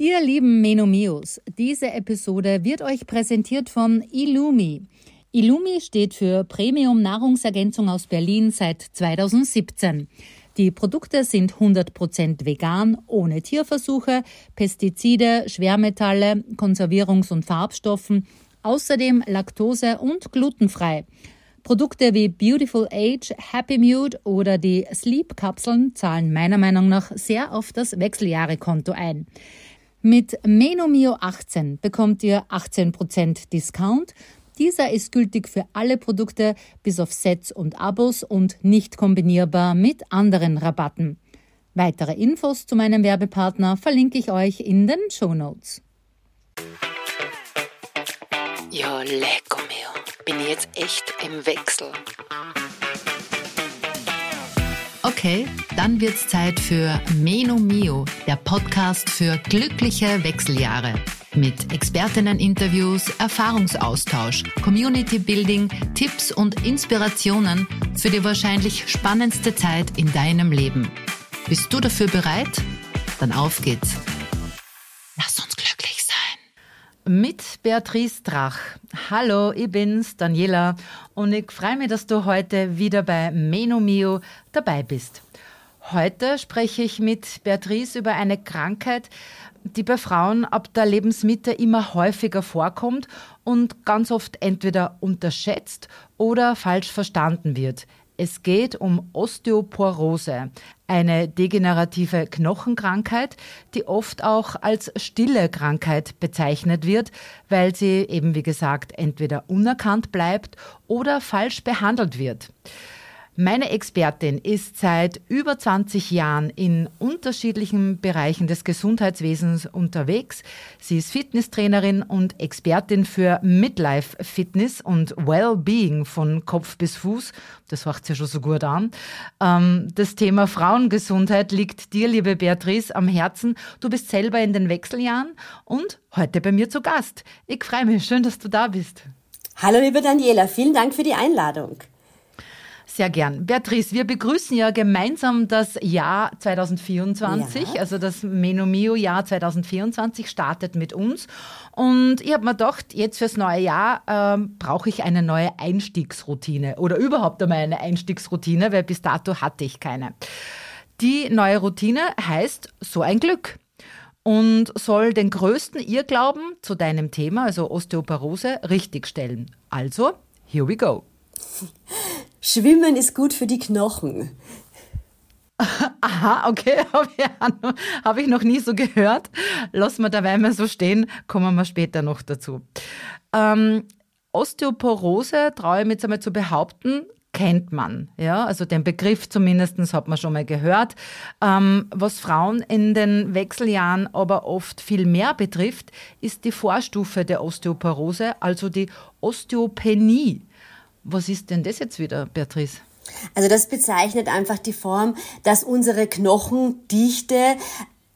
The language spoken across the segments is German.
Ihr lieben Menomios, diese Episode wird euch präsentiert von Illumi. Illumi steht für Premium Nahrungsergänzung aus Berlin seit 2017. Die Produkte sind 100% vegan, ohne Tierversuche, Pestizide, Schwermetalle, Konservierungs- und Farbstoffen, außerdem laktose- und glutenfrei. Produkte wie Beautiful Age, Happy Mute oder die Sleep-Kapseln zahlen meiner Meinung nach sehr auf das Wechseljahrekonto ein. Mit Menomio 18 bekommt ihr 18% Discount. Dieser ist gültig für alle Produkte bis auf Sets und Abos und nicht kombinierbar mit anderen Rabatten. Weitere Infos zu meinem Werbepartner verlinke ich euch in den Show Notes. Ja, lecker mir. Bin jetzt echt im Wechsel. Okay, dann wird's Zeit für Meno Mio, der Podcast für glückliche Wechseljahre. Mit Expertinnen-Interviews, Erfahrungsaustausch, Community-Building, Tipps und Inspirationen für die wahrscheinlich spannendste Zeit in deinem Leben. Bist du dafür bereit? Dann auf geht's. Mit Beatrice Drach. Hallo, ich bin's, Daniela, und ich freue mich, dass du heute wieder bei Meno Mio dabei bist. Heute spreche ich mit Beatrice über eine Krankheit, die bei Frauen ab der Lebensmitte immer häufiger vorkommt und ganz oft entweder unterschätzt oder falsch verstanden wird. Es geht um Osteoporose, eine degenerative Knochenkrankheit, die oft auch als stille Krankheit bezeichnet wird, weil sie eben wie gesagt entweder unerkannt bleibt oder falsch behandelt wird. Meine Expertin ist seit über 20 Jahren in unterschiedlichen Bereichen des Gesundheitswesens unterwegs. Sie ist Fitnesstrainerin und Expertin für Midlife Fitness und Wellbeing von Kopf bis Fuß. Das macht sie ja schon so gut an. Ähm, das Thema Frauengesundheit liegt dir, liebe Beatrice, am Herzen. Du bist selber in den Wechseljahren und heute bei mir zu Gast. Ich freue mich. Schön, dass du da bist. Hallo, liebe Daniela. Vielen Dank für die Einladung. Sehr gern. Beatrice, wir begrüßen ja gemeinsam das Jahr 2024, ja. also das Menomio-Jahr 2024 startet mit uns. Und ich habe mir gedacht, jetzt fürs neue Jahr ähm, brauche ich eine neue Einstiegsroutine oder überhaupt einmal eine Einstiegsroutine, weil bis dato hatte ich keine. Die neue Routine heißt so ein Glück und soll den größten Irrglauben zu deinem Thema, also Osteoporose, richtigstellen. Also, here we go. Schwimmen ist gut für die Knochen. Aha, okay, habe ich, noch nie so gehört. Lassen wir dabei mal so stehen, kommen wir später noch dazu. Ähm, Osteoporose, traue ich mich jetzt einmal zu behaupten, kennt man. Ja, also den Begriff zumindest hat man schon mal gehört. Ähm, was Frauen in den Wechseljahren aber oft viel mehr betrifft, ist die Vorstufe der Osteoporose, also die Osteopenie. Was ist denn das jetzt wieder, Beatrice? Also das bezeichnet einfach die Form, dass unsere Knochendichte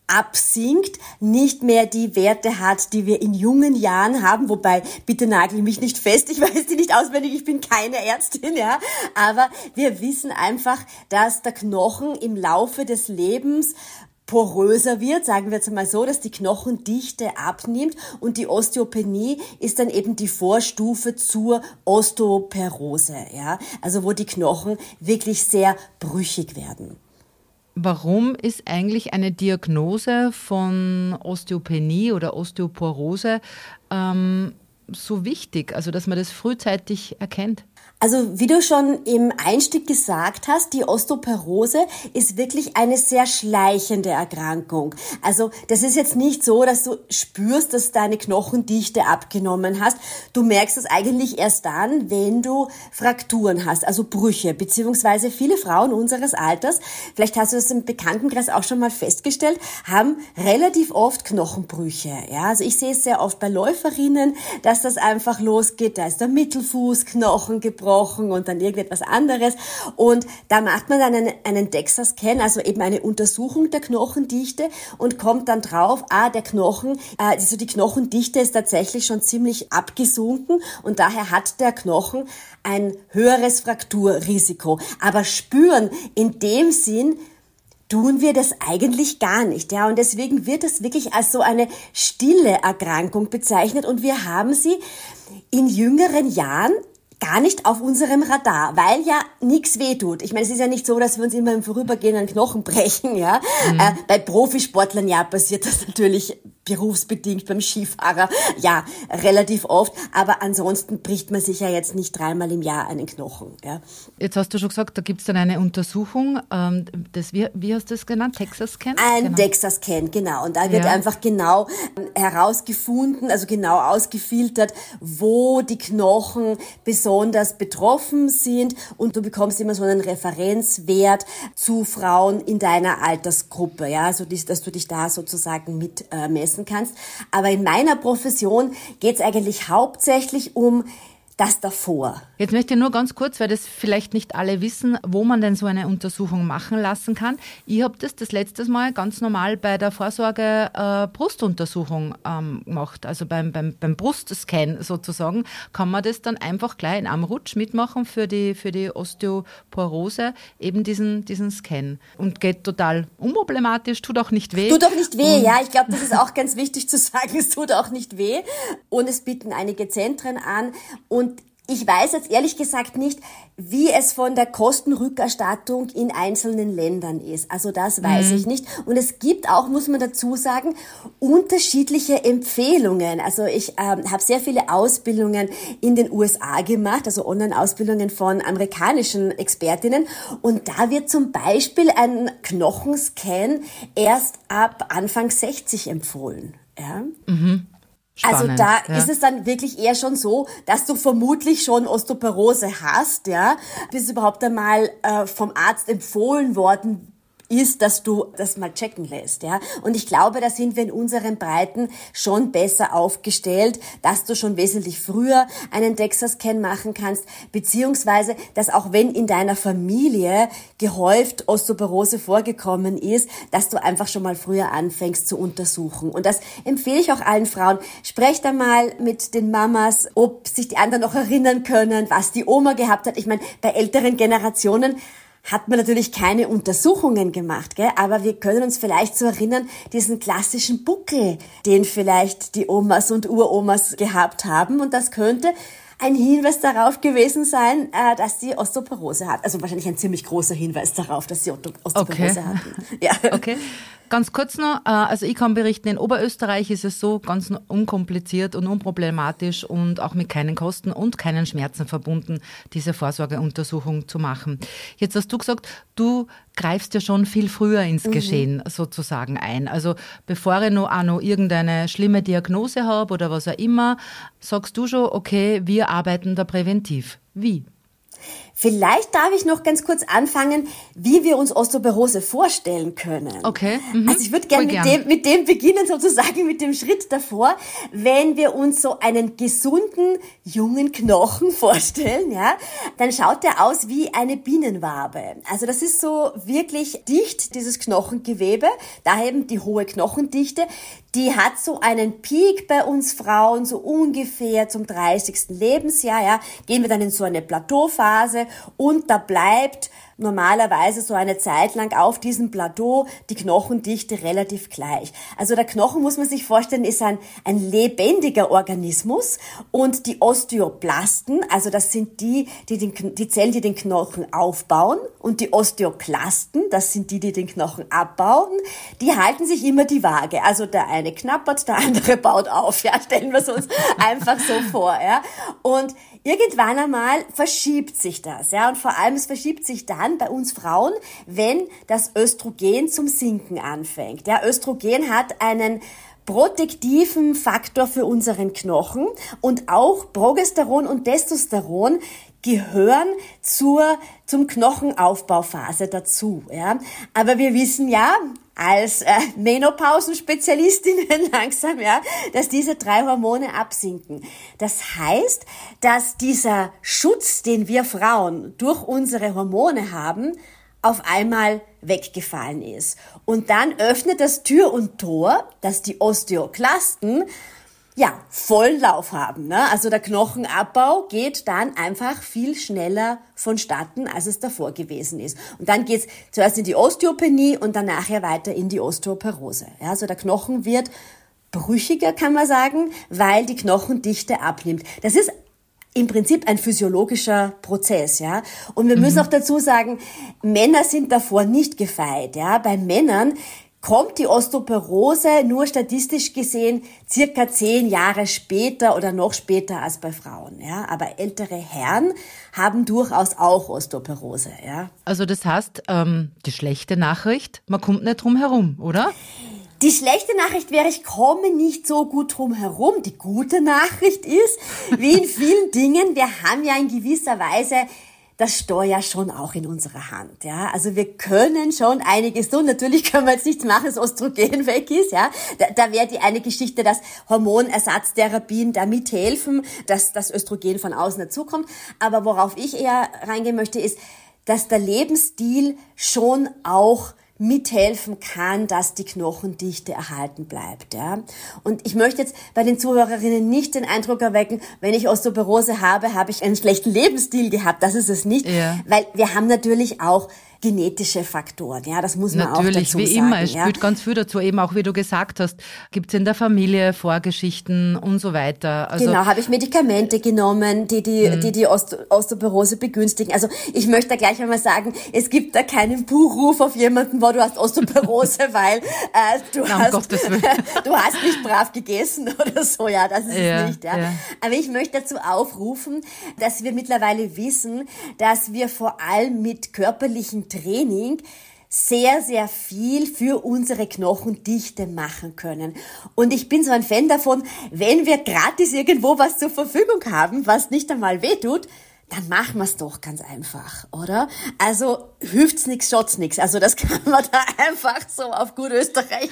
absinkt, nicht mehr die Werte hat, die wir in jungen Jahren haben, wobei, bitte nagel mich nicht fest, ich weiß die nicht auswendig, ich bin keine Ärztin, ja, aber wir wissen einfach, dass der Knochen im Laufe des Lebens poröser wird, sagen wir jetzt mal so, dass die Knochendichte abnimmt und die Osteopenie ist dann eben die Vorstufe zur Osteoporose, ja, also wo die Knochen wirklich sehr brüchig werden. Warum ist eigentlich eine Diagnose von Osteopenie oder Osteoporose ähm, so wichtig, also dass man das frühzeitig erkennt? Also wie du schon im Einstieg gesagt hast, die Osteoporose ist wirklich eine sehr schleichende Erkrankung. Also das ist jetzt nicht so, dass du spürst, dass deine Knochendichte abgenommen hast. Du merkst es eigentlich erst dann, wenn du Frakturen hast, also Brüche, beziehungsweise viele Frauen unseres Alters, vielleicht hast du das im Bekanntenkreis auch schon mal festgestellt, haben relativ oft Knochenbrüche. Ja, also ich sehe es sehr oft bei Läuferinnen, dass das einfach losgeht. Da ist der Mittelfußknochen gebrochen gebrochen und dann irgendetwas anderes. Und da macht man dann einen, einen DEXA-Scan, also eben eine Untersuchung der Knochendichte und kommt dann drauf, ah, der Knochen, äh, also die Knochendichte ist tatsächlich schon ziemlich abgesunken und daher hat der Knochen ein höheres Frakturrisiko. Aber spüren in dem Sinn, tun wir das eigentlich gar nicht, ja. Und deswegen wird es wirklich als so eine stille Erkrankung bezeichnet und wir haben sie in jüngeren Jahren gar nicht auf unserem Radar, weil ja nichts wehtut. Ich meine, es ist ja nicht so, dass wir uns immer im Vorübergehen einen Knochen brechen, ja. Mhm. Äh, bei Profisportlern ja passiert das natürlich berufsbedingt beim Skifahrer, ja, relativ oft. Aber ansonsten bricht man sich ja jetzt nicht dreimal im Jahr einen Knochen. Ja. Jetzt hast du schon gesagt, da gibt es dann eine Untersuchung. Ähm, das, wie, wie hast du das genannt? Texas Scan? Ein genau. Texas Scan, genau. Und da wird ja. einfach genau ähm, herausgefunden, also genau ausgefiltert, wo die Knochen besonders betroffen sind. Und du bekommst immer so einen Referenzwert zu Frauen in deiner Altersgruppe, ja, also dass du dich da sozusagen mit äh, kannst. Aber in meiner Profession geht es eigentlich hauptsächlich um das davor. Jetzt möchte ich nur ganz kurz, weil das vielleicht nicht alle wissen, wo man denn so eine Untersuchung machen lassen kann. Ich habe das das letztes Mal ganz normal bei der Vorsorge äh, Brustuntersuchung ähm, gemacht, also beim, beim, beim Brustscan sozusagen, kann man das dann einfach gleich in einem Rutsch mitmachen für die, für die Osteoporose, eben diesen, diesen Scan. Und geht total unproblematisch, tut auch nicht weh. Tut auch nicht weh, Und ja. Ich glaube, das ist auch ganz wichtig zu sagen, es tut auch nicht weh. Und es bieten einige Zentren an. Und ich weiß jetzt ehrlich gesagt nicht, wie es von der Kostenrückerstattung in einzelnen Ländern ist. Also das weiß mhm. ich nicht. Und es gibt auch, muss man dazu sagen, unterschiedliche Empfehlungen. Also ich ähm, habe sehr viele Ausbildungen in den USA gemacht, also Online-Ausbildungen von amerikanischen Expertinnen. Und da wird zum Beispiel ein Knochenscan erst ab Anfang 60 empfohlen. Ja? Mhm. Also Spannend, also da ja. ist es dann wirklich eher schon so, dass du vermutlich schon Osteoporose hast, ja, bis überhaupt einmal äh, vom Arzt empfohlen worden ist, dass du das mal checken lässt, ja. Und ich glaube, da sind wir in unseren Breiten schon besser aufgestellt, dass du schon wesentlich früher einen DEXA-Scan machen kannst, beziehungsweise, dass auch wenn in deiner Familie gehäuft Osteoporose vorgekommen ist, dass du einfach schon mal früher anfängst zu untersuchen. Und das empfehle ich auch allen Frauen. Sprecht einmal mit den Mamas, ob sich die anderen noch erinnern können, was die Oma gehabt hat. Ich meine, bei älteren Generationen hat man natürlich keine Untersuchungen gemacht, gell? aber wir können uns vielleicht so erinnern, diesen klassischen Buckel, den vielleicht die Omas und Uromas gehabt haben. Und das könnte ein Hinweis darauf gewesen sein, äh, dass sie Osteoporose hat. Also wahrscheinlich ein ziemlich großer Hinweis darauf, dass sie Osteoporose okay. hatten. Ja. Okay. Ganz kurz noch, äh, also ich kann berichten, in Oberösterreich ist es so ganz unkompliziert und unproblematisch und auch mit keinen Kosten und keinen Schmerzen verbunden, diese Vorsorgeuntersuchung zu machen. Jetzt hast du gesagt, du greifst ja schon viel früher ins mhm. Geschehen sozusagen ein. Also bevor ich noch, auch noch irgendeine schlimme Diagnose habe oder was auch immer, sagst du schon, okay, wir arbeiten da präventiv. Wie? Vielleicht darf ich noch ganz kurz anfangen, wie wir uns Osteoporose vorstellen können. Okay. Mhm. Also ich würde gerne mit, gern. dem, mit dem beginnen, sozusagen mit dem Schritt davor, wenn wir uns so einen gesunden, jungen Knochen vorstellen, ja, dann schaut der aus wie eine Bienenwabe. Also das ist so wirklich dicht, dieses Knochengewebe, daher eben die hohe Knochendichte. Die hat so einen Peak bei uns Frauen, so ungefähr zum 30. Lebensjahr, ja, gehen wir dann in so eine Plateauphase und da bleibt normalerweise so eine Zeit lang auf diesem Plateau die Knochendichte relativ gleich. Also der Knochen, muss man sich vorstellen, ist ein, ein lebendiger Organismus und die Osteoplasten, also das sind die, die, den, die Zellen, die den Knochen aufbauen und die Osteoklasten, das sind die, die den Knochen abbauen, die halten sich immer die Waage. Also der eine knappert, der andere baut auf. Ja, stellen wir es uns einfach so vor. Ja. Und irgendwann einmal verschiebt sich das. Ja, und vor allem es verschiebt sich dann, bei uns Frauen, wenn das Östrogen zum Sinken anfängt. Ja, Östrogen hat einen protektiven Faktor für unseren Knochen und auch Progesteron und Testosteron gehören zur, zum Knochenaufbauphase dazu. Ja. Aber wir wissen ja, als äh, Menopausenspezialistinnen langsam, ja, dass diese drei Hormone absinken. Das heißt, dass dieser Schutz, den wir Frauen durch unsere Hormone haben, auf einmal weggefallen ist. Und dann öffnet das Tür und Tor, dass die Osteoklasten ja, vollen Lauf haben. Ne? Also der Knochenabbau geht dann einfach viel schneller vonstatten, als es davor gewesen ist. Und dann geht's zuerst in die Osteopenie und dann nachher weiter in die Osteoporose. Ja, also der Knochen wird brüchiger, kann man sagen, weil die Knochendichte abnimmt. Das ist im Prinzip ein physiologischer Prozess, ja. Und wir müssen mhm. auch dazu sagen, Männer sind davor nicht gefeit, ja. Bei Männern kommt die Osteoporose nur statistisch gesehen circa zehn Jahre später oder noch später als bei Frauen. Ja? Aber ältere Herren haben durchaus auch Osteoporose. Ja? Also das heißt, ähm, die schlechte Nachricht, man kommt nicht drum herum, oder? Die schlechte Nachricht wäre, ich komme nicht so gut drum herum. Die gute Nachricht ist, wie in vielen Dingen, wir haben ja in gewisser Weise das Steuer schon auch in unserer Hand, ja. Also wir können schon einiges tun. Natürlich können wir jetzt nichts machen, dass Östrogen weg ist, ja. Da, da wäre die eine Geschichte, dass Hormonersatztherapien da mithelfen, dass das Östrogen von außen dazukommt. Aber worauf ich eher reingehen möchte, ist, dass der Lebensstil schon auch mithelfen kann, dass die Knochendichte erhalten bleibt. Ja? Und ich möchte jetzt bei den Zuhörerinnen nicht den Eindruck erwecken, wenn ich Osteoporose habe, habe ich einen schlechten Lebensstil gehabt. Das ist es nicht, ja. weil wir haben natürlich auch genetische Faktoren. Ja, das muss man Natürlich, auch dazu wie sagen. immer. Es ja. spielt ganz viel dazu. Eben auch, wie du gesagt hast, gibt es in der Familie Vorgeschichten und so weiter. Also genau, habe ich Medikamente genommen, die die, mhm. die, die Ost Osteoporose begünstigen. Also ich möchte da gleich einmal sagen, es gibt da keinen Buchruf auf jemanden, wo du hast Osteoporose, weil äh, du, Na, hast, du hast nicht brav gegessen oder so. Ja, das ist ja, es nicht. Ja. ja. Aber ich möchte dazu aufrufen, dass wir mittlerweile wissen, dass wir vor allem mit körperlichen Training sehr, sehr viel für unsere Knochendichte machen können. Und ich bin so ein Fan davon, wenn wir gratis irgendwo was zur Verfügung haben, was nicht einmal wehtut, dann machen wir es doch ganz einfach, oder? Also hüft's nix, schaut's nix. Also das kann man da einfach so auf gut Österreichisch,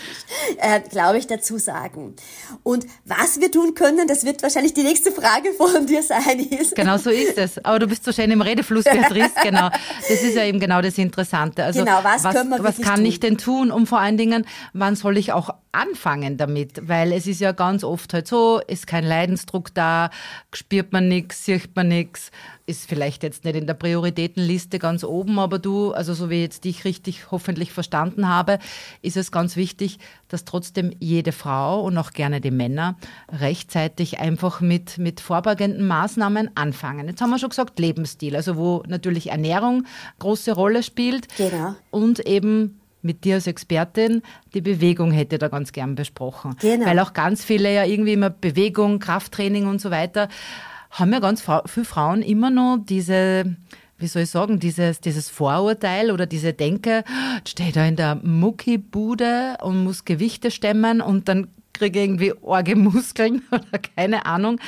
äh, glaube ich, dazu sagen. Und was wir tun können, das wird wahrscheinlich die nächste Frage von dir sein. Ist. Genau so ist es. Aber du bist so schön im Redefluss, Beatrice. genau. Das ist ja eben genau das Interessante. Also genau, was, was, können wir was kann tun? ich denn tun? Und vor allen Dingen, wann soll ich auch anfangen damit? Weil es ist ja ganz oft halt so, ist kein Leidensdruck da, spürt man nichts, sieht man nichts ist vielleicht jetzt nicht in der Prioritätenliste ganz oben, aber du, also so wie ich jetzt dich richtig hoffentlich verstanden habe, ist es ganz wichtig, dass trotzdem jede Frau und auch gerne die Männer rechtzeitig einfach mit, mit vorbeugenden Maßnahmen anfangen. Jetzt haben wir schon gesagt, Lebensstil, also wo natürlich Ernährung große Rolle spielt. Genau. Und eben mit dir als Expertin, die Bewegung hätte da ganz gern besprochen. Genau. Weil auch ganz viele ja irgendwie immer Bewegung, Krafttraining und so weiter haben ja ganz viele Frauen immer noch diese, wie soll ich sagen, dieses, dieses Vorurteil oder diese Denke, steht da in der Muckibude und muss Gewichte stemmen und dann kriege irgendwie orge Muskeln oder keine Ahnung.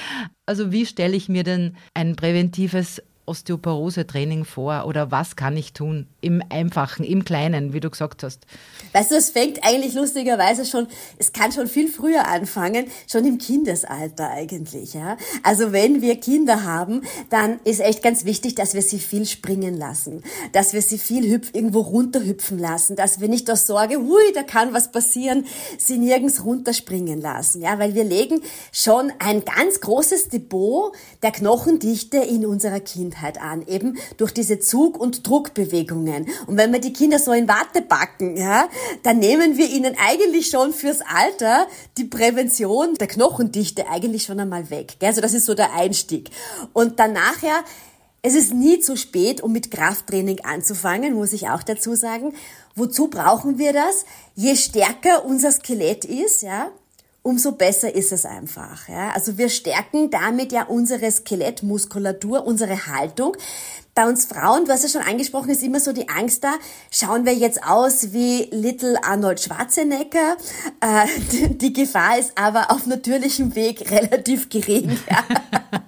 Also wie stelle ich mir denn ein präventives Osteoporose-Training vor oder was kann ich tun im Einfachen, im Kleinen, wie du gesagt hast? Weißt du, es fängt eigentlich lustigerweise schon, es kann schon viel früher anfangen, schon im Kindesalter eigentlich, ja. Also wenn wir Kinder haben, dann ist echt ganz wichtig, dass wir sie viel springen lassen, dass wir sie viel hüpf, irgendwo runterhüpfen lassen, dass wir nicht aus Sorge, hui, da kann was passieren, sie nirgends runterspringen lassen, ja, weil wir legen schon ein ganz großes Depot der Knochendichte in unserer Kindheit Kindheit an, eben durch diese Zug- und Druckbewegungen. Und wenn wir die Kinder so in Watte backen, ja, dann nehmen wir ihnen eigentlich schon fürs Alter die Prävention der Knochendichte eigentlich schon einmal weg. Gell? Also das ist so der Einstieg. Und dann nachher, es ist nie zu spät, um mit Krafttraining anzufangen, muss ich auch dazu sagen. Wozu brauchen wir das? Je stärker unser Skelett ist, ja, umso besser ist es einfach. Ja? Also wir stärken damit ja unsere Skelettmuskulatur, unsere Haltung. Bei uns Frauen, du hast ja schon angesprochen, ist immer so die Angst da, schauen wir jetzt aus wie Little Arnold Schwarzenegger. Äh, die Gefahr ist aber auf natürlichem Weg relativ gering. Ja.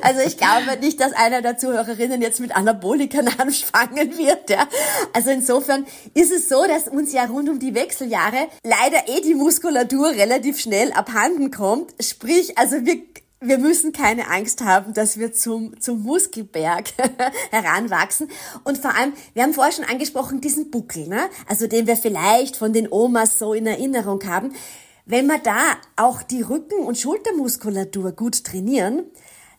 Also ich glaube nicht, dass einer der Zuhörerinnen jetzt mit Anabolikern anfangen wird. Ja. Also insofern ist es so, dass uns ja rund um die Wechseljahre leider eh die Muskulatur relativ schnell abhanden kommt. Sprich, also wir wir müssen keine Angst haben, dass wir zum, zum Muskelberg heranwachsen. Und vor allem, wir haben vorher schon angesprochen, diesen Buckel, ne? also den wir vielleicht von den Omas so in Erinnerung haben. Wenn wir da auch die Rücken- und Schultermuskulatur gut trainieren,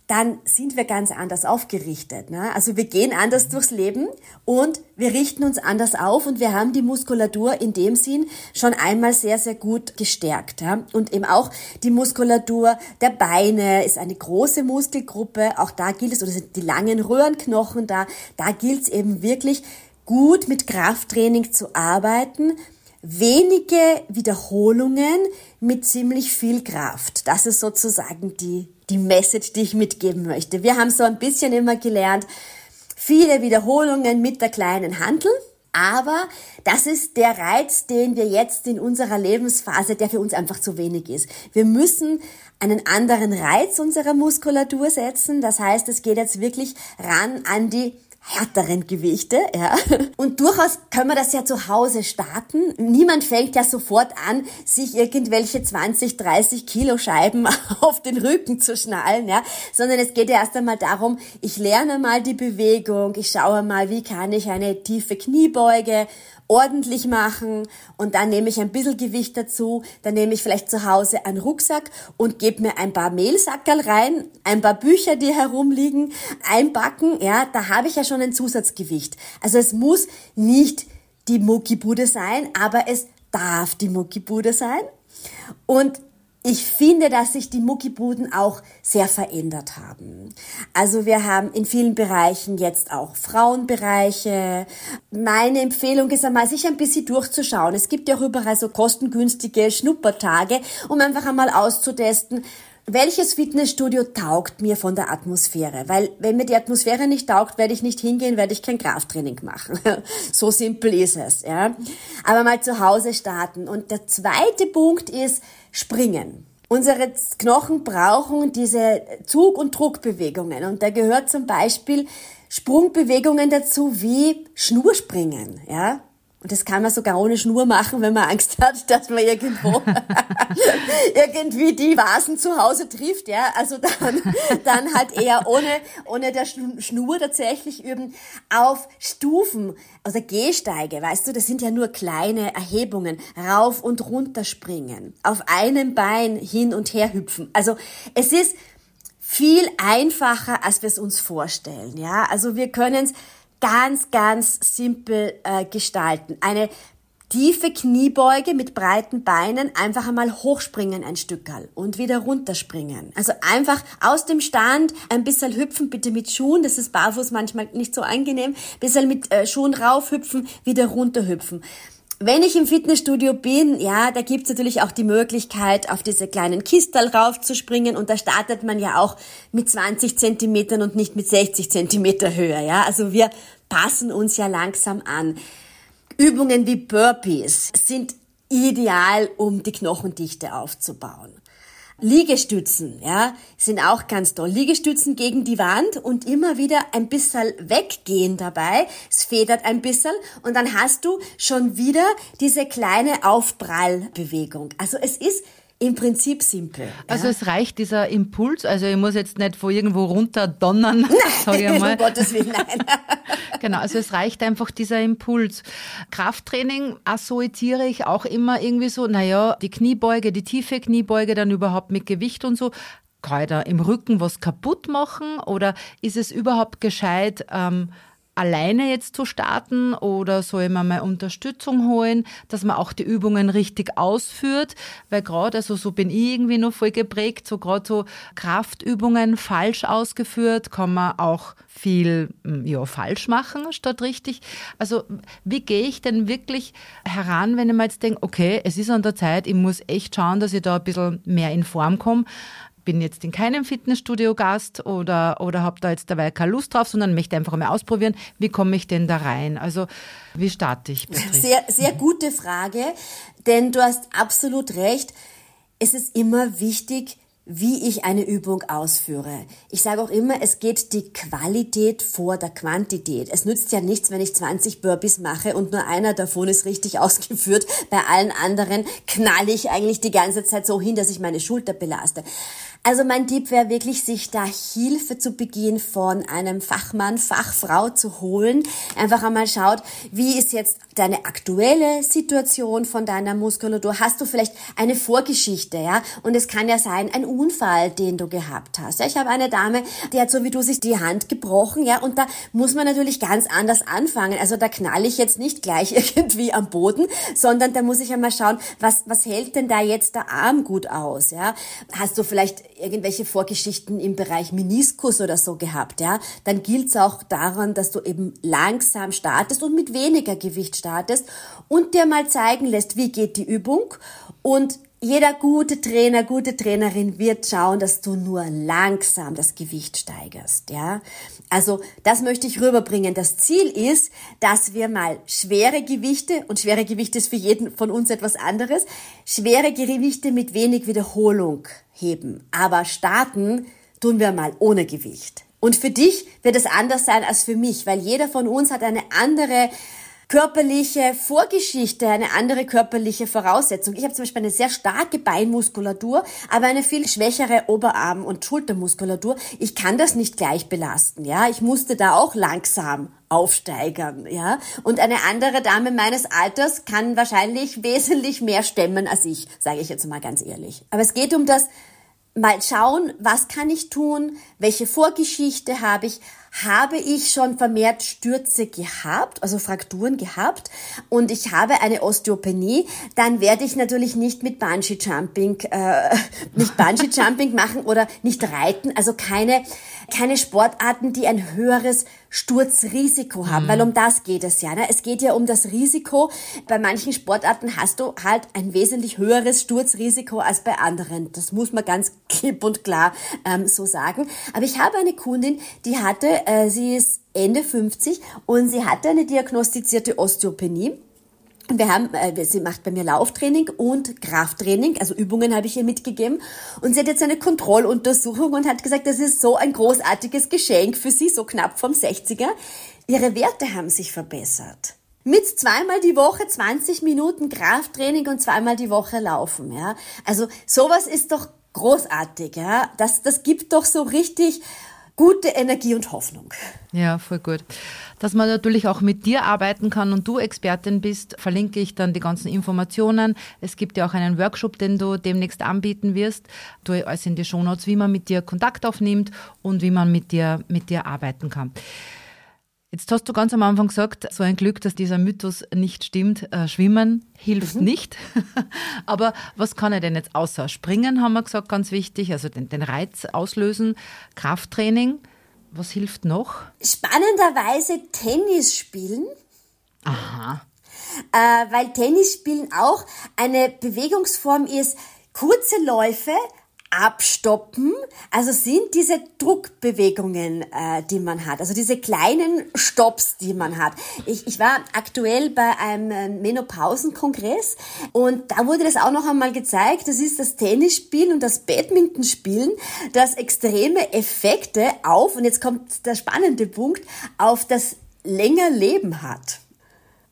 dann sind wir ganz anders aufgerichtet. Ne? Also wir gehen anders durchs Leben und wir richten uns anders auf und wir haben die Muskulatur in dem Sinn schon einmal sehr, sehr gut gestärkt. Ja? Und eben auch die Muskulatur der Beine ist eine große Muskelgruppe. Auch da gilt es, oder sind die langen Röhrenknochen da, da gilt es eben wirklich gut mit Krafttraining zu arbeiten, wenige Wiederholungen mit ziemlich viel Kraft. Das ist sozusagen die, die Message, die ich mitgeben möchte. Wir haben so ein bisschen immer gelernt, viele Wiederholungen mit der kleinen Handel. Aber das ist der Reiz, den wir jetzt in unserer Lebensphase, der für uns einfach zu wenig ist. Wir müssen einen anderen Reiz unserer Muskulatur setzen. Das heißt, es geht jetzt wirklich ran an die härteren Gewichte, ja. Und durchaus können wir das ja zu Hause starten. Niemand fängt ja sofort an, sich irgendwelche 20, 30 Kilo Scheiben auf den Rücken zu schnallen, ja. Sondern es geht ja erst einmal darum, ich lerne mal die Bewegung, ich schaue mal, wie kann ich eine tiefe Kniebeuge ordentlich machen und dann nehme ich ein bisschen Gewicht dazu, dann nehme ich vielleicht zu Hause einen Rucksack und gebe mir ein paar Mehlsackerl rein, ein paar Bücher, die herumliegen, einbacken, ja, da habe ich ja schon ein Zusatzgewicht. Also es muss nicht die Muckibude sein, aber es darf die Muckibude sein. Und ich finde, dass sich die Muckibuden auch sehr verändert haben. Also wir haben in vielen Bereichen jetzt auch Frauenbereiche. Meine Empfehlung ist einmal, sich ein bisschen durchzuschauen. Es gibt ja auch überall so kostengünstige Schnuppertage, um einfach einmal auszutesten, welches Fitnessstudio taugt mir von der Atmosphäre? Weil wenn mir die Atmosphäre nicht taugt, werde ich nicht hingehen, werde ich kein Krafttraining machen. so simpel ist es, ja. Aber mal zu Hause starten. Und der zweite Punkt ist Springen. Unsere Knochen brauchen diese Zug- und Druckbewegungen. Und da gehört zum Beispiel Sprungbewegungen dazu wie Schnurspringen, ja. Das kann man sogar ohne Schnur machen, wenn man Angst hat, dass man irgendwo irgendwie die Vasen zu Hause trifft, ja. Also dann, dann halt eher ohne, ohne der Schnur tatsächlich üben auf Stufen, also Gehsteige, weißt du, das sind ja nur kleine Erhebungen, rauf und runter springen, auf einem Bein hin und her hüpfen. Also es ist viel einfacher, als wir es uns vorstellen, ja. Also wir können es ganz, ganz simpel äh, gestalten. Eine tiefe Kniebeuge mit breiten Beinen, einfach einmal hochspringen ein Stückerl und wieder runterspringen. Also einfach aus dem Stand ein bisschen hüpfen, bitte mit Schuhen, das ist barfuß manchmal nicht so angenehm, bisschen mit äh, Schuhen raufhüpfen, wieder runterhüpfen. Wenn ich im Fitnessstudio bin, ja, da gibt's natürlich auch die Möglichkeit, auf diese kleinen Kistel raufzuspringen und da startet man ja auch mit 20 Zentimetern und nicht mit 60 Zentimeter Höhe, ja. Also wir passen uns ja langsam an. Übungen wie Burpees sind ideal, um die Knochendichte aufzubauen. Liegestützen, ja, sind auch ganz toll. Liegestützen gegen die Wand und immer wieder ein bisschen weggehen dabei. Es federt ein bisschen und dann hast du schon wieder diese kleine Aufprallbewegung. Also es ist im Prinzip simpel. Also ja. es reicht dieser Impuls, also ich muss jetzt nicht vor irgendwo runter donnern, sage ich mal. um Gottes Willen, nein. genau, also es reicht einfach dieser Impuls. Krafttraining assoziiere ich auch immer irgendwie so, naja, die Kniebeuge, die tiefe Kniebeuge dann überhaupt mit Gewicht und so. Kann ich da im Rücken was kaputt machen oder ist es überhaupt gescheit, ähm, alleine jetzt zu starten oder soll man mal Unterstützung holen, dass man auch die Übungen richtig ausführt? Weil gerade, also so bin ich irgendwie noch voll geprägt, so gerade so Kraftübungen falsch ausgeführt, kann man auch viel hm, ja, falsch machen statt richtig. Also wie gehe ich denn wirklich heran, wenn ich mir jetzt denke, okay, es ist an der Zeit, ich muss echt schauen, dass ich da ein bisschen mehr in Form komme bin jetzt in keinem Fitnessstudio Gast oder, oder habe da jetzt dabei keine Lust drauf, sondern möchte einfach mal ausprobieren, wie komme ich denn da rein? Also wie starte ich? Beatrice? Sehr, sehr gute Frage, denn du hast absolut recht. Es ist immer wichtig, wie ich eine Übung ausführe. Ich sage auch immer, es geht die Qualität vor der Quantität. Es nützt ja nichts, wenn ich 20 Burpees mache und nur einer davon ist richtig ausgeführt. Bei allen anderen knalle ich eigentlich die ganze Zeit so hin, dass ich meine Schulter belaste. Also mein Tipp wäre wirklich, sich da Hilfe zu Beginn von einem Fachmann, Fachfrau zu holen. Einfach einmal schaut, wie ist jetzt deine aktuelle Situation von deiner Muskulatur? Hast du vielleicht eine Vorgeschichte, ja? Und es kann ja sein, ein Unfall, den du gehabt hast. Ja, ich habe eine Dame, die hat so wie du sich die Hand gebrochen, ja? Und da muss man natürlich ganz anders anfangen. Also da knall ich jetzt nicht gleich irgendwie am Boden, sondern da muss ich einmal schauen, was, was hält denn da jetzt der Arm gut aus, ja? Hast du vielleicht irgendwelche Vorgeschichten im Bereich Meniskus oder so gehabt, ja? Dann gilt es auch daran, dass du eben langsam startest und mit weniger Gewicht startest startest und dir mal zeigen lässt, wie geht die Übung und jeder gute Trainer, gute Trainerin wird schauen, dass du nur langsam das Gewicht steigerst, ja. Also, das möchte ich rüberbringen. Das Ziel ist, dass wir mal schwere Gewichte, und schwere Gewichte ist für jeden von uns etwas anderes, schwere Gewichte mit wenig Wiederholung heben. Aber starten tun wir mal ohne Gewicht. Und für dich wird es anders sein als für mich, weil jeder von uns hat eine andere körperliche Vorgeschichte, eine andere körperliche Voraussetzung. Ich habe zum Beispiel eine sehr starke Beinmuskulatur, aber eine viel schwächere Oberarm- und Schultermuskulatur. Ich kann das nicht gleich belasten, ja. Ich musste da auch langsam aufsteigern, ja. Und eine andere Dame meines Alters kann wahrscheinlich wesentlich mehr stemmen als ich, sage ich jetzt mal ganz ehrlich. Aber es geht um das mal schauen, was kann ich tun, welche Vorgeschichte habe ich, habe ich schon vermehrt Stürze gehabt, also Frakturen gehabt? Und ich habe eine Osteopenie, dann werde ich natürlich nicht mit Bungee Jumping, äh, nicht Bungee Jumping machen oder nicht reiten, also keine keine Sportarten, die ein höheres Sturzrisiko haben, mhm. weil um das geht es ja. Ne? Es geht ja um das Risiko. Bei manchen Sportarten hast du halt ein wesentlich höheres Sturzrisiko als bei anderen. Das muss man ganz klipp und klar ähm, so sagen. Aber ich habe eine Kundin, die hatte, äh, sie ist Ende 50 und sie hatte eine diagnostizierte Osteopenie. Wir haben, äh, sie macht bei mir Lauftraining und Krafttraining, also Übungen habe ich ihr mitgegeben. Und sie hat jetzt eine Kontrolluntersuchung und hat gesagt, das ist so ein großartiges Geschenk für sie, so knapp vom 60er. Ihre Werte haben sich verbessert. Mit zweimal die Woche 20 Minuten Krafttraining und zweimal die Woche Laufen, ja. Also sowas ist doch großartig, ja. Das, das gibt doch so richtig gute Energie und Hoffnung. Ja, voll gut. Dass man natürlich auch mit dir arbeiten kann und du Expertin bist, verlinke ich dann die ganzen Informationen. Es gibt ja auch einen Workshop, den du demnächst anbieten wirst. Du alles in die Shownotes, wie man mit dir Kontakt aufnimmt und wie man mit dir, mit dir arbeiten kann. Jetzt hast du ganz am Anfang gesagt, so ein Glück, dass dieser Mythos nicht stimmt. Äh, Schwimmen hilft mhm. nicht. Aber was kann er denn jetzt außer Springen, haben wir gesagt, ganz wichtig, also den, den Reiz auslösen, Krafttraining. Was hilft noch? Spannenderweise Tennis spielen. Aha. Äh, weil Tennis spielen auch eine Bewegungsform ist, kurze Läufe, abstoppen. Also sind diese Druckbewegungen, äh, die man hat, also diese kleinen Stops, die man hat. Ich, ich war aktuell bei einem äh, Menopausenkongress und da wurde das auch noch einmal gezeigt. Das ist das Tennisspielen und das Badmintonspielen, das extreme Effekte auf, und jetzt kommt der spannende Punkt, auf das länger Leben hat.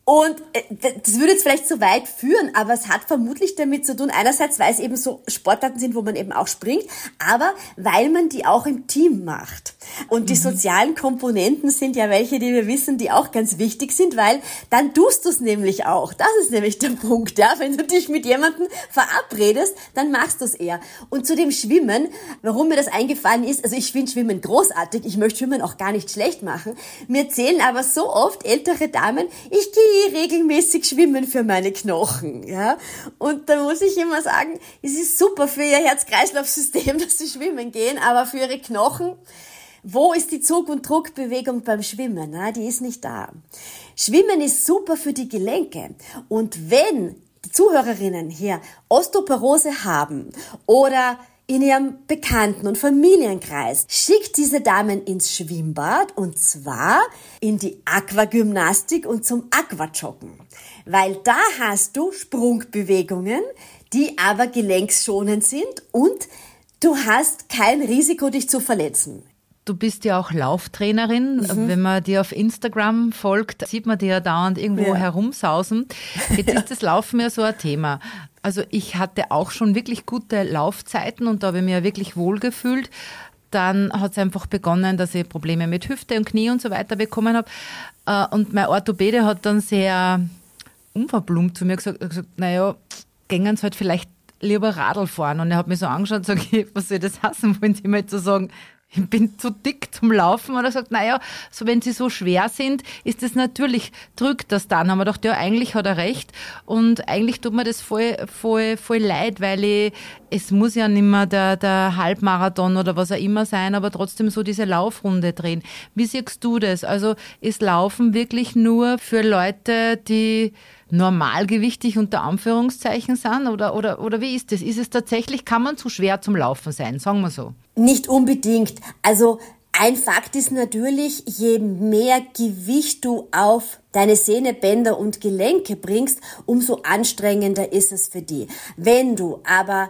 Und äh, das würde jetzt vielleicht zu weit führen, aber es hat vermutlich damit zu tun, einerseits, weil es eben so Sportarten sind, wo man eben auch springt, aber weil man die auch im Team macht. Und die mhm. sozialen Komponenten sind ja welche, die wir wissen, die auch ganz wichtig sind, weil dann tust du es nämlich auch. Das ist nämlich der Punkt, ja. Wenn du dich mit jemandem verabredest, dann machst du es eher. Und zu dem Schwimmen, warum mir das eingefallen ist, also ich finde Schwimmen großartig, ich möchte Schwimmen auch gar nicht schlecht machen. Mir erzählen aber so oft ältere Damen, ich gehe regelmäßig schwimmen für meine Knochen, ja. Und da muss ich immer sagen, es ist super für ihr Herz-Kreislauf-System, dass sie schwimmen gehen, aber für ihre Knochen, wo ist die Zug- und Druckbewegung beim Schwimmen? Na, die ist nicht da. Schwimmen ist super für die Gelenke. Und wenn die Zuhörerinnen hier Osteoporose haben oder in ihrem Bekannten- und Familienkreis. Schickt diese Damen ins Schwimmbad und zwar in die Aquagymnastik und zum Aquajoggen. Weil da hast du Sprungbewegungen, die aber gelenkschonend sind und du hast kein Risiko, dich zu verletzen. Du bist ja auch Lauftrainerin. Mhm. Wenn man dir auf Instagram folgt, sieht man dir ja dauernd irgendwo ja. herumsausen. Jetzt ist das Laufen ja so ein Thema. Also ich hatte auch schon wirklich gute Laufzeiten und da habe ich mir wirklich wohl gefühlt. Dann hat es einfach begonnen, dass ich Probleme mit Hüfte und Knie und so weiter bekommen habe. Äh, und mein Orthopäde hat dann sehr unverblumt zu mir gesagt, gesagt naja, gängen Sie halt vielleicht lieber Radl fahren. Und er hat mich so angeschaut und gesagt, was soll das heißen? Wollen Sie jetzt so sagen, ich bin zu dick zum Laufen. Und er sagt, naja, so wenn sie so schwer sind, ist das natürlich, drückt das dann. Haben wir ja, eigentlich hat er recht. Und eigentlich tut mir das voll, voll, voll leid, weil ich, es muss ja nicht mehr der, der Halbmarathon oder was auch immer sein, aber trotzdem so diese Laufrunde drehen. Wie siehst du das? Also ist Laufen wirklich nur für Leute, die normalgewichtig unter Anführungszeichen sind? Oder, oder, oder wie ist das? Ist es tatsächlich, kann man zu schwer zum Laufen sein? Sagen wir so. Nicht unbedingt. Also ein Fakt ist natürlich, je mehr Gewicht du auf deine Sehne, Bänder und Gelenke bringst, umso anstrengender ist es für die. Wenn du aber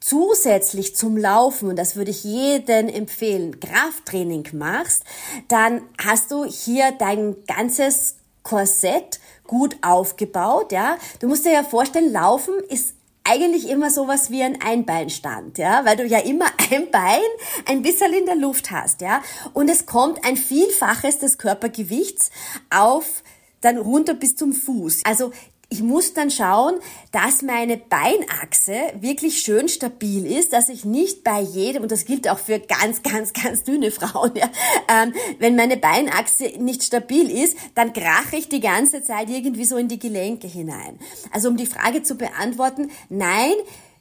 zusätzlich zum Laufen, und das würde ich jedem empfehlen, Krafttraining machst, dann hast du hier dein ganzes Korsett gut aufgebaut, ja. Du musst dir ja vorstellen, Laufen ist eigentlich immer sowas wie ein Einbeinstand, ja, weil du ja immer ein Bein ein bisschen in der Luft hast, ja. Und es kommt ein Vielfaches des Körpergewichts auf dann runter bis zum Fuß. Also ich muss dann schauen, dass meine Beinachse wirklich schön stabil ist, dass ich nicht bei jedem, und das gilt auch für ganz, ganz, ganz dünne Frauen, ja, ähm, wenn meine Beinachse nicht stabil ist, dann krache ich die ganze Zeit irgendwie so in die Gelenke hinein. Also um die Frage zu beantworten, nein,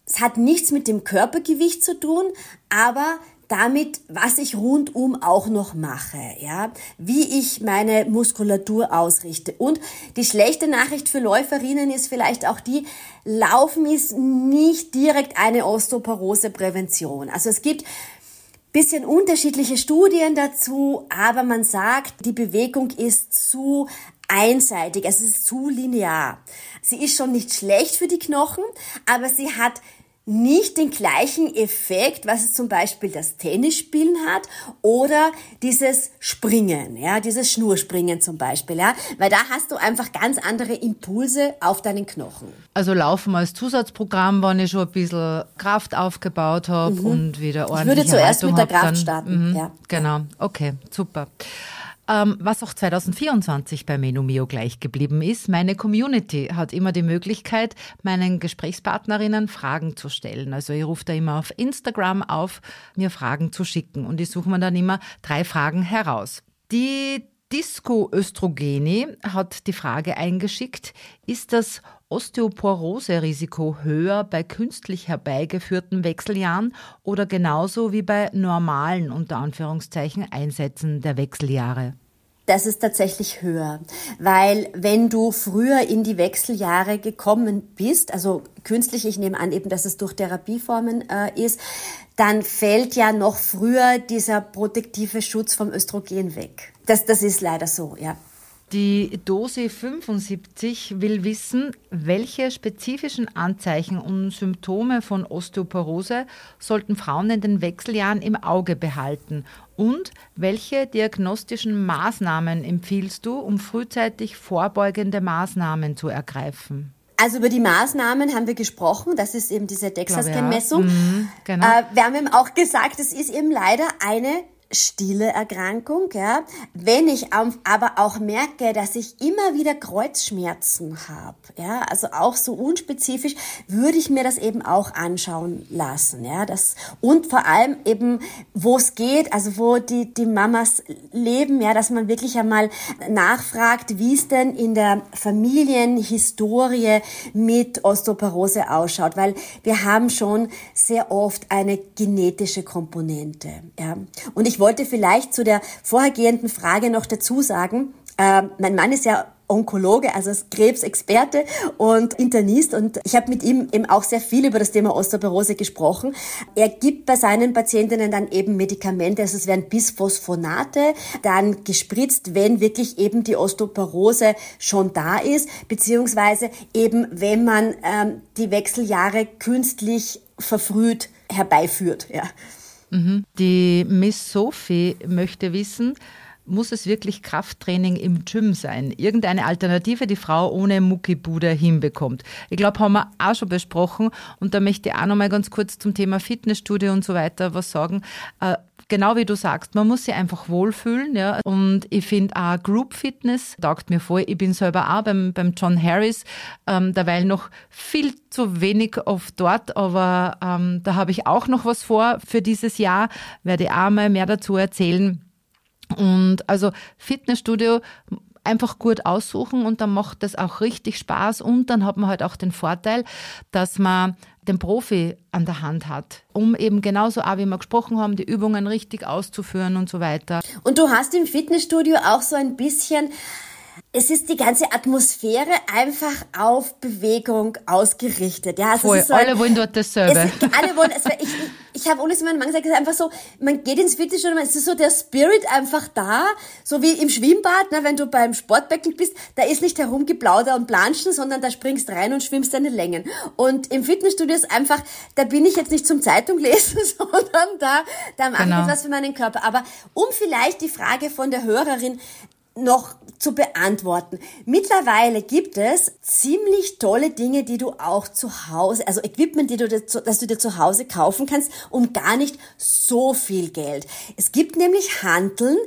es hat nichts mit dem Körpergewicht zu tun, aber damit, was ich rundum auch noch mache, ja, wie ich meine Muskulatur ausrichte. Und die schlechte Nachricht für Läuferinnen ist vielleicht auch die, Laufen ist nicht direkt eine Osteoporoseprävention. Also es gibt bisschen unterschiedliche Studien dazu, aber man sagt, die Bewegung ist zu einseitig, es ist zu linear. Sie ist schon nicht schlecht für die Knochen, aber sie hat nicht den gleichen Effekt, was es zum Beispiel das Tennisspielen hat oder dieses Springen, ja, dieses Schnurspringen zum Beispiel, ja, weil da hast du einfach ganz andere Impulse auf deinen Knochen. Also Laufen als Zusatzprogramm, wenn ich schon ein bisschen Kraft aufgebaut habe mhm. und wieder ordentlich Ich würde zuerst Haltung mit der Kraft dann, starten, mhm, ja. Genau, okay, super. Ähm, was auch 2024 bei Menomio gleich geblieben ist, meine Community hat immer die Möglichkeit, meinen Gesprächspartnerinnen Fragen zu stellen. Also ich rufe da immer auf Instagram auf, mir Fragen zu schicken und ich suche mir dann immer drei Fragen heraus. Die Disco Östrogeni hat die Frage eingeschickt, ist das Osteoporose-Risiko höher bei künstlich herbeigeführten Wechseljahren oder genauso wie bei normalen unter Anführungszeichen Einsätzen der Wechseljahre? Das ist tatsächlich höher, weil wenn du früher in die Wechseljahre gekommen bist, also künstlich, ich nehme an eben, dass es durch Therapieformen äh, ist, dann fällt ja noch früher dieser protektive Schutz vom Östrogen weg. Das, das ist leider so, ja. Die Dose 75 will wissen, welche spezifischen Anzeichen und Symptome von Osteoporose sollten Frauen in den Wechseljahren im Auge behalten und welche diagnostischen Maßnahmen empfiehlst du, um frühzeitig vorbeugende Maßnahmen zu ergreifen? Also über die Maßnahmen haben wir gesprochen. Das ist eben diese DEXA-Scan-Messung. Ja. Mhm, genau. äh, wir haben eben auch gesagt, es ist eben leider eine stille Erkrankung, ja. Wenn ich aber auch merke, dass ich immer wieder Kreuzschmerzen habe, ja, also auch so unspezifisch, würde ich mir das eben auch anschauen lassen, ja. Das, und vor allem eben, wo es geht, also wo die, die Mamas leben, ja, dass man wirklich einmal nachfragt, wie es denn in der Familienhistorie mit Osteoporose ausschaut, weil wir haben schon sehr oft eine genetische Komponente, ja. Und ich wollte vielleicht zu der vorhergehenden Frage noch dazu sagen, äh, mein Mann ist ja Onkologe, also Krebsexperte und Internist und ich habe mit ihm eben auch sehr viel über das Thema Osteoporose gesprochen. Er gibt bei seinen Patientinnen dann eben Medikamente, also es werden Bisphosphonate dann gespritzt, wenn wirklich eben die Osteoporose schon da ist, beziehungsweise eben wenn man ähm, die Wechseljahre künstlich verfrüht herbeiführt. Ja. Mhm. Die Miss Sophie möchte wissen, muss es wirklich Krafttraining im Gym sein? Irgendeine Alternative, die Frau ohne Muckibude hinbekommt. Ich glaube, haben wir auch schon besprochen. Und da möchte ich auch noch mal ganz kurz zum Thema Fitnessstudio und so weiter was sagen. Genau wie du sagst, man muss sich einfach wohlfühlen. Ja. Und ich finde auch Group Fitness taugt mir voll. Ich bin selber auch beim, beim John Harris, ähm, derweil noch viel zu wenig oft dort, aber ähm, da habe ich auch noch was vor für dieses Jahr, werde ich auch mal mehr dazu erzählen. Und also Fitnessstudio einfach gut aussuchen und dann macht das auch richtig Spaß und dann hat man halt auch den Vorteil, dass man den Profi an der Hand hat, um eben genauso auch, wie wir gesprochen haben, die Übungen richtig auszuführen und so weiter. Und du hast im Fitnessstudio auch so ein bisschen es ist die ganze Atmosphäre einfach auf Bewegung ausgerichtet. Ja, also Voll, so ein, alle wollen dort dasselbe. Es, alle wollen, es, ich, ich habe alles meinen Mann gesagt, es ist einfach so, man geht ins Fitnessstudio, es ist so der Spirit einfach da, so wie im Schwimmbad, ne, wenn du beim Sportbecken bist, da ist nicht herumgeplauder und planschen, sondern da springst rein und schwimmst deine Längen. Und im Fitnessstudio ist einfach, da bin ich jetzt nicht zum Zeitung lesen, sondern da, da mache genau. ich etwas für meinen Körper. Aber um vielleicht die Frage von der Hörerin noch zu beantworten. Mittlerweile gibt es ziemlich tolle Dinge, die du auch zu Hause, also Equipment, die du dir, du dir zu Hause kaufen kannst, um gar nicht so viel Geld. Es gibt nämlich Handeln,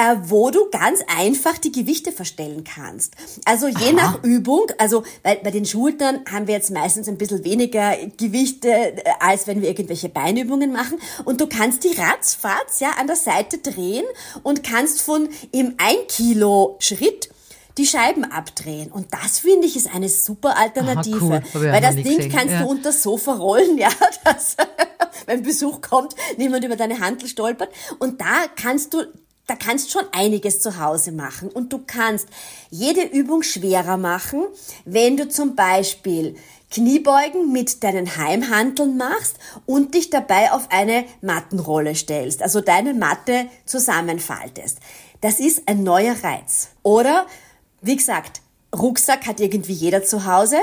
äh, wo du ganz einfach die Gewichte verstellen kannst. Also je Aha. nach Übung, also bei, bei den Schultern haben wir jetzt meistens ein bisschen weniger Gewichte, äh, als wenn wir irgendwelche Beinübungen machen. Und du kannst die ratzfatz ja an der Seite drehen und kannst von im 1 Kilo Schritt die Scheiben abdrehen. Und das finde ich ist eine super Alternative. Aha, cool. Weil das Ding gesehen. kannst ja. du unter das Sofa rollen, ja, dass, wenn Besuch kommt, niemand über deine Handel stolpert. Und da kannst du da kannst schon einiges zu Hause machen und du kannst jede Übung schwerer machen, wenn du zum Beispiel Kniebeugen mit deinen Heimhanteln machst und dich dabei auf eine Mattenrolle stellst, also deine Matte zusammenfaltest. Das ist ein neuer Reiz. Oder, wie gesagt, Rucksack hat irgendwie jeder zu Hause.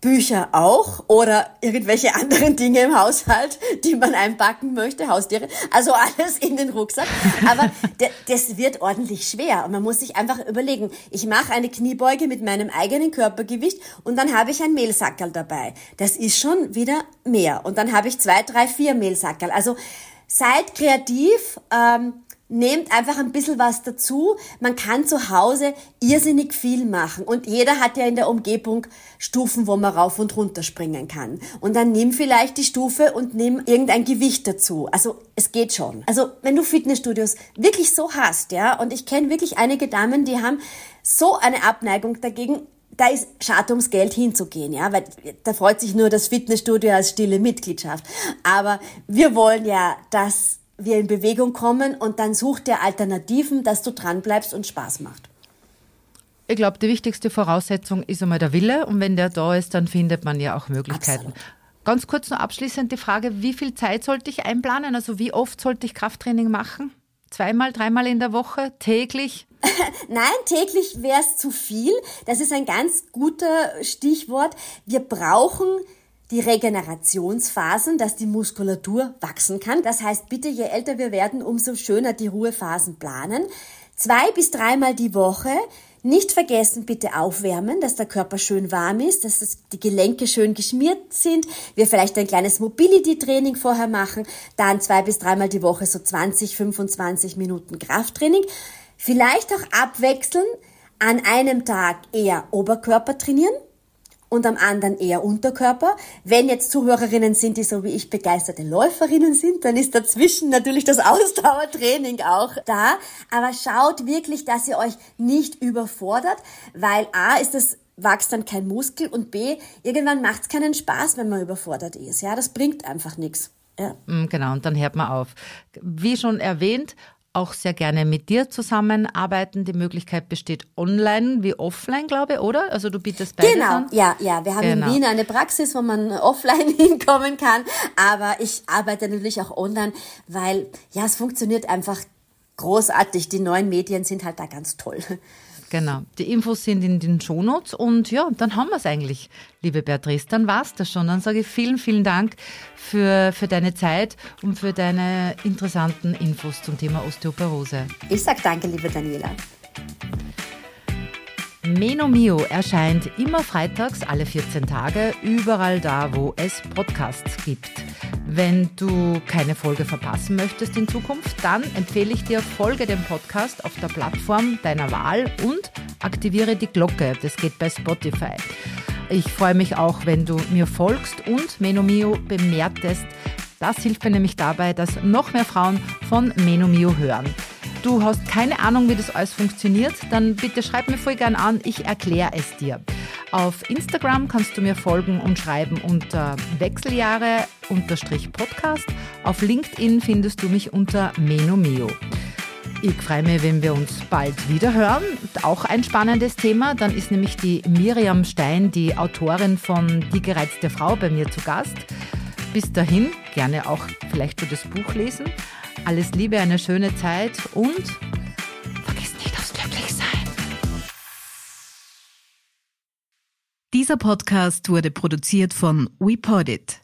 Bücher auch oder irgendwelche anderen Dinge im Haushalt, die man einpacken möchte, Haustiere, also alles in den Rucksack. Aber das wird ordentlich schwer und man muss sich einfach überlegen, ich mache eine Kniebeuge mit meinem eigenen Körpergewicht und dann habe ich ein Mehlsackerl dabei. Das ist schon wieder mehr und dann habe ich zwei, drei, vier Mehlsackerl. Also seid kreativ. Ähm, nehmt einfach ein bisschen was dazu. Man kann zu Hause irrsinnig viel machen und jeder hat ja in der Umgebung Stufen, wo man rauf und runter springen kann. Und dann nimm vielleicht die Stufe und nimm irgendein Gewicht dazu. Also es geht schon. Also wenn du Fitnessstudios wirklich so hast, ja, und ich kenne wirklich einige Damen, die haben so eine Abneigung dagegen, da ist schade ums Geld hinzugehen, ja, weil da freut sich nur das Fitnessstudio als stille Mitgliedschaft. Aber wir wollen ja, dass wir in Bewegung kommen und dann such dir Alternativen, dass du dran bleibst und Spaß macht. Ich glaube, die wichtigste Voraussetzung ist einmal der Wille und wenn der da ist, dann findet man ja auch Möglichkeiten. Absolut. Ganz kurz noch abschließend die Frage, wie viel Zeit sollte ich einplanen? Also wie oft sollte ich Krafttraining machen? Zweimal, dreimal in der Woche, täglich? Nein, täglich wäre es zu viel. Das ist ein ganz guter Stichwort. Wir brauchen die Regenerationsphasen, dass die Muskulatur wachsen kann. Das heißt, bitte, je älter wir werden, umso schöner die Ruhephasen planen. Zwei bis dreimal die Woche. Nicht vergessen, bitte aufwärmen, dass der Körper schön warm ist, dass die Gelenke schön geschmiert sind. Wir vielleicht ein kleines Mobility-Training vorher machen. Dann zwei bis dreimal die Woche so 20, 25 Minuten Krafttraining. Vielleicht auch abwechseln. An einem Tag eher Oberkörper trainieren und am anderen eher Unterkörper. Wenn jetzt Zuhörerinnen sind, die so wie ich begeisterte Läuferinnen sind, dann ist dazwischen natürlich das Ausdauertraining auch da. Aber schaut wirklich, dass ihr euch nicht überfordert, weil A ist es wächst dann kein Muskel und B, irgendwann macht es keinen Spaß, wenn man überfordert ist. Ja, das bringt einfach nichts. Ja. Mm, genau, und dann hört man auf. Wie schon erwähnt, auch sehr gerne mit dir zusammenarbeiten. Die Möglichkeit besteht online wie offline, glaube ich, oder? Also du bietest beides Genau, an. ja, ja. Wir haben genau. in Wien eine Praxis, wo man offline hinkommen kann, aber ich arbeite natürlich auch online, weil ja, es funktioniert einfach großartig. Die neuen Medien sind halt da ganz toll. Genau. Die Infos sind in den Shownotes und ja, dann haben wir es eigentlich, liebe Beatrice. Dann war es das schon. Dann sage ich vielen, vielen Dank für, für deine Zeit und für deine interessanten Infos zum Thema Osteoporose. Ich sage danke, liebe Daniela. Meno Mio erscheint immer freitags alle 14 Tage, überall da, wo es Podcasts gibt. Wenn du keine Folge verpassen möchtest in Zukunft, dann empfehle ich dir, folge dem Podcast auf der Plattform deiner Wahl und aktiviere die Glocke. Das geht bei Spotify. Ich freue mich auch, wenn du mir folgst und Menomio bemerkst. Das hilft mir nämlich dabei, dass noch mehr Frauen von Menomio hören. Du hast keine Ahnung, wie das alles funktioniert, dann bitte schreib mir voll gern an, ich erkläre es dir. Auf Instagram kannst du mir folgen und schreiben unter Wechseljahre-Podcast. Auf LinkedIn findest du mich unter Menomeo. Ich freue mich, wenn wir uns bald wieder hören. Auch ein spannendes Thema. Dann ist nämlich die Miriam Stein, die Autorin von Die gereizte Frau, bei mir zu Gast. Bis dahin gerne auch vielleicht für das Buch lesen. Alles Liebe, eine schöne Zeit und vergiss nicht aufs Glücklichsein. Dieser Podcast wurde produziert von WePodit.